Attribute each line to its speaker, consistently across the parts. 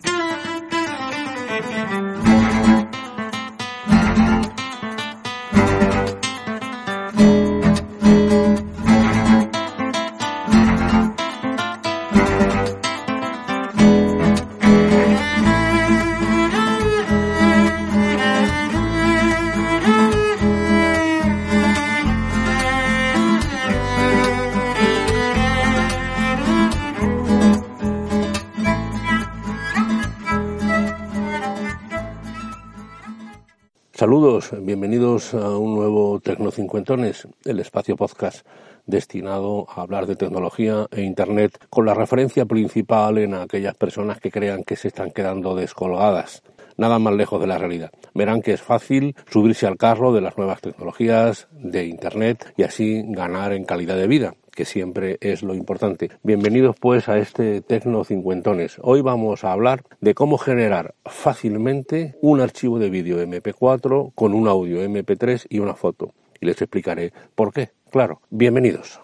Speaker 1: Thank you.
Speaker 2: Saludos, bienvenidos a un nuevo Tecnocincuentones, el espacio podcast destinado a hablar de tecnología e Internet con la referencia principal en aquellas personas que crean que se están quedando descolgadas. Nada más lejos de la realidad. Verán que es fácil subirse al carro de las nuevas tecnologías, de Internet y así ganar en calidad de vida que siempre es lo importante. Bienvenidos pues a este Tecno Cincuentones. Hoy vamos a hablar de cómo generar fácilmente un archivo de vídeo MP4 con un audio MP3 y una foto. Y les explicaré por qué. Claro, bienvenidos.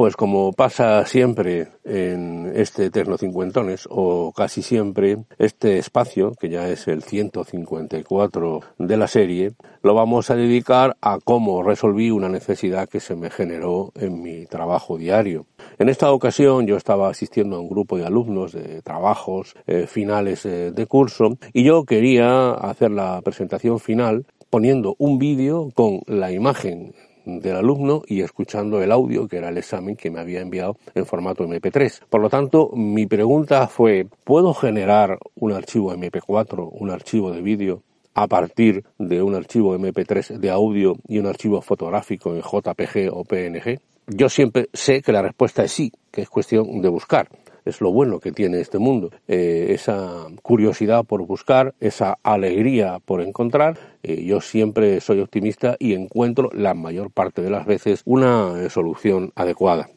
Speaker 2: Pues como pasa siempre en este Eterno Cincuentones, o casi siempre, este espacio, que ya es el 154 de la serie, lo vamos a dedicar a cómo resolví una necesidad que se me generó en mi trabajo diario. En esta ocasión yo estaba asistiendo a un grupo de alumnos de trabajos eh, finales eh, de curso y yo quería hacer la presentación final poniendo un vídeo con la imagen del alumno y escuchando el audio, que era el examen que me había enviado en formato MP3. Por lo tanto, mi pregunta fue, ¿puedo generar un archivo MP4, un archivo de vídeo a partir de un archivo MP3 de audio y un archivo fotográfico en JPG o PNG? Yo siempre sé que la respuesta es sí, que es cuestión de buscar es lo bueno que tiene este mundo, eh, esa curiosidad por buscar, esa alegría por encontrar. Eh, yo siempre soy optimista y encuentro la mayor parte de las veces una solución adecuada.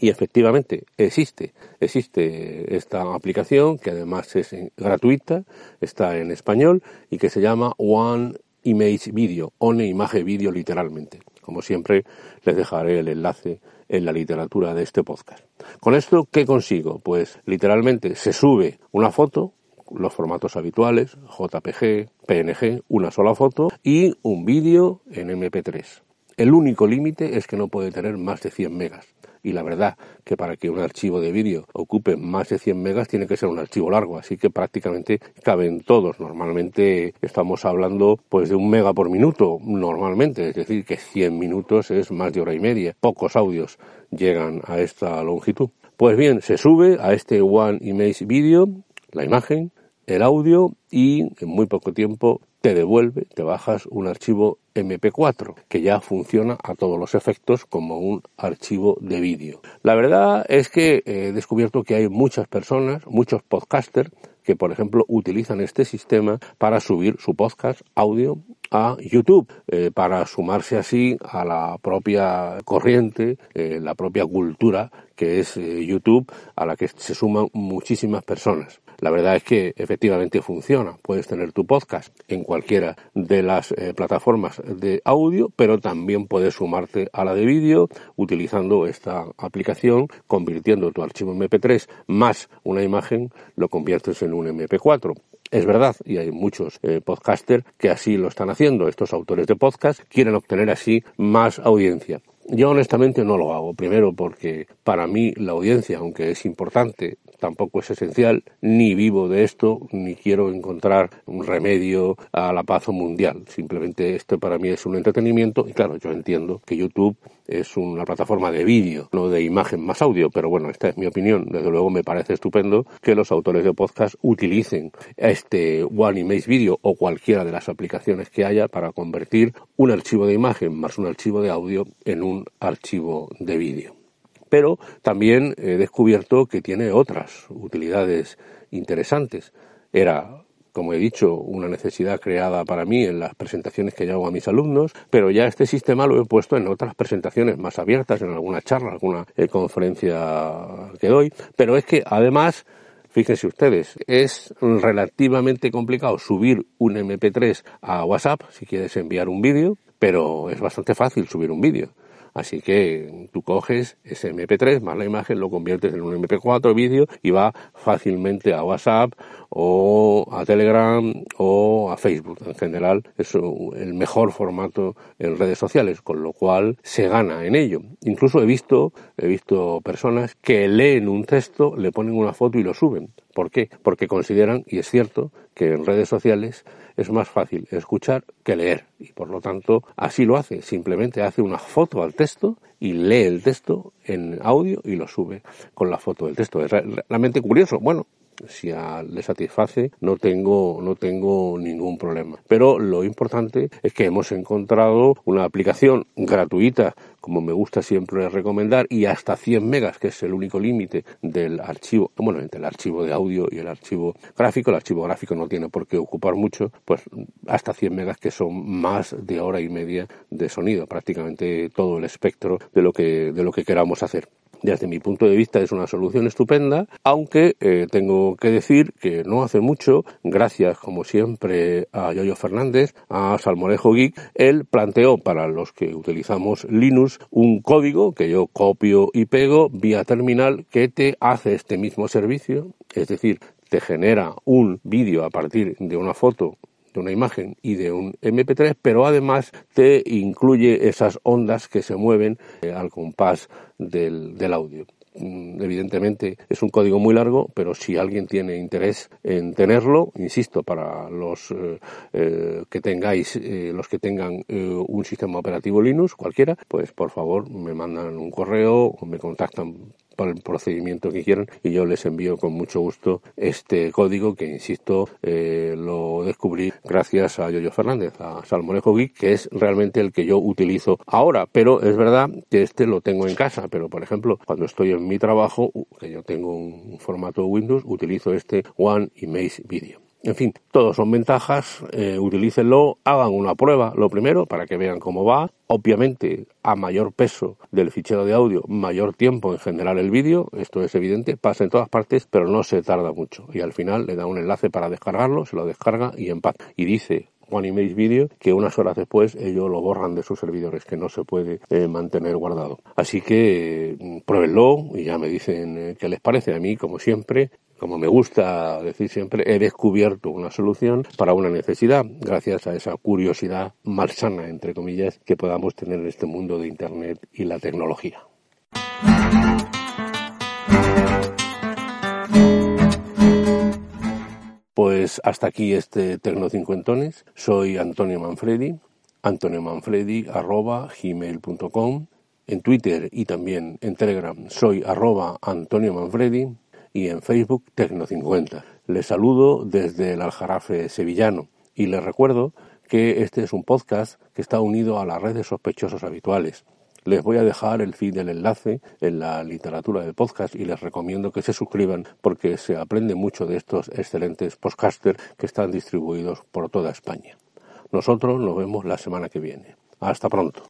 Speaker 2: Y efectivamente existe, existe esta aplicación que además es gratuita, está en español y que se llama One Image Video, One Image Video literalmente. Como siempre, les dejaré el enlace en la literatura de este podcast. Con esto, ¿qué consigo? Pues literalmente se sube una foto, los formatos habituales, JPG, PNG, una sola foto y un vídeo en MP3. El único límite es que no puede tener más de 100 megas y la verdad que para que un archivo de vídeo ocupe más de 100 megas tiene que ser un archivo largo, así que prácticamente caben todos. Normalmente estamos hablando pues de un mega por minuto, normalmente, es decir, que 100 minutos es más de hora y media. Pocos audios llegan a esta longitud. Pues bien, se sube a este One Image Video la imagen, el audio y en muy poco tiempo te devuelve, te bajas un archivo MP4 que ya funciona a todos los efectos como un archivo de vídeo. La verdad es que he descubierto que hay muchas personas, muchos podcasters que por ejemplo utilizan este sistema para subir su podcast audio a YouTube eh, para sumarse así a la propia corriente, eh, la propia cultura que es eh, YouTube a la que se suman muchísimas personas. La verdad es que efectivamente funciona. Puedes tener tu podcast en cualquiera de las plataformas de audio, pero también puedes sumarte a la de vídeo utilizando esta aplicación, convirtiendo tu archivo MP3 más una imagen, lo conviertes en un MP4. Es verdad, y hay muchos eh, podcasters que así lo están haciendo. Estos autores de podcast quieren obtener así más audiencia. Yo honestamente no lo hago. Primero porque para mí la audiencia, aunque es importante, tampoco es esencial, ni vivo de esto, ni quiero encontrar un remedio a la paz mundial. Simplemente esto para mí es un entretenimiento y claro, yo entiendo que YouTube es una plataforma de vídeo, no de imagen más audio, pero bueno, esta es mi opinión. Desde luego me parece estupendo que los autores de podcast utilicen este One Image Video o cualquiera de las aplicaciones que haya para convertir un archivo de imagen más un archivo de audio en un archivo de vídeo. Pero también he descubierto que tiene otras utilidades interesantes. Era como he dicho, una necesidad creada para mí en las presentaciones que yo hago a mis alumnos, pero ya este sistema lo he puesto en otras presentaciones más abiertas, en alguna charla, alguna eh, conferencia que doy, pero es que además Fíjense ustedes, es relativamente complicado subir un MP3 a WhatsApp si quieres enviar un vídeo, pero es bastante fácil subir un vídeo. Así que tú coges ese MP3 más la imagen, lo conviertes en un MP4 vídeo y va fácilmente a WhatsApp o a Telegram o a Facebook. En general es el mejor formato en redes sociales, con lo cual se gana en ello. Incluso he visto, he visto personas que leen un texto, le ponen una foto y lo suben. ¿Por qué? Porque consideran, y es cierto, que en redes sociales es más fácil escuchar que leer y por lo tanto así lo hace, simplemente hace una foto al texto y lee el texto en audio y lo sube con la foto del texto. Es realmente curioso. Bueno, si le satisface no tengo no tengo ningún problema pero lo importante es que hemos encontrado una aplicación gratuita como me gusta siempre recomendar y hasta 100 megas que es el único límite del archivo bueno entre el archivo de audio y el archivo gráfico. El archivo gráfico no tiene por qué ocupar mucho pues hasta 100 megas que son más de hora y media de sonido prácticamente todo el espectro de lo que de lo que queramos hacer desde mi punto de vista es una solución estupenda, aunque eh, tengo que decir que no hace mucho, gracias como siempre a Yoyo Fernández, a Salmorejo Geek, él planteó para los que utilizamos Linux un código que yo copio y pego vía terminal que te hace este mismo servicio, es decir, te genera un vídeo a partir de una foto de una imagen y de un MP3, pero además te incluye esas ondas que se mueven eh, al compás del, del audio. Mm, evidentemente es un código muy largo, pero si alguien tiene interés en tenerlo, insisto, para los eh, eh, que tengáis, los que tengan un sistema operativo Linux, cualquiera, pues por favor me mandan un correo o me contactan el procedimiento que quieran y yo les envío con mucho gusto este código que, insisto, eh, lo descubrí gracias a Yoyo Fernández, a Salmonejo Geek, que es realmente el que yo utilizo ahora, pero es verdad que este lo tengo en casa, pero por ejemplo, cuando estoy en mi trabajo, que yo tengo un formato Windows, utilizo este One Image Video. En fin, todos son ventajas, eh, utilícenlo, hagan una prueba, lo primero, para que vean cómo va. Obviamente, a mayor peso del fichero de audio, mayor tiempo en generar el vídeo, esto es evidente, pasa en todas partes, pero no se tarda mucho. Y al final le da un enlace para descargarlo, se lo descarga y paz. Y dice Image Video que unas horas después ellos lo borran de sus servidores, que no se puede eh, mantener guardado. Así que mm, pruébenlo y ya me dicen eh, qué les parece. A mí, como siempre, como me gusta decir siempre, he descubierto una solución para una necesidad, gracias a esa curiosidad malsana, entre comillas, que podamos tener en este mundo de Internet y la tecnología. Pues hasta aquí este Tecno Cincuentones. Soy Antonio Manfredi, antoniomanfredi.gmail.com en Twitter y también en Telegram soy arroba y en Facebook Tecno50. Les saludo desde el Aljarafe sevillano y les recuerdo que este es un podcast que está unido a la red de sospechosos habituales. Les voy a dejar el feed del enlace en la literatura del podcast y les recomiendo que se suscriban porque se aprende mucho de estos excelentes podcasters que están distribuidos por toda España. Nosotros nos vemos la semana que viene. Hasta pronto.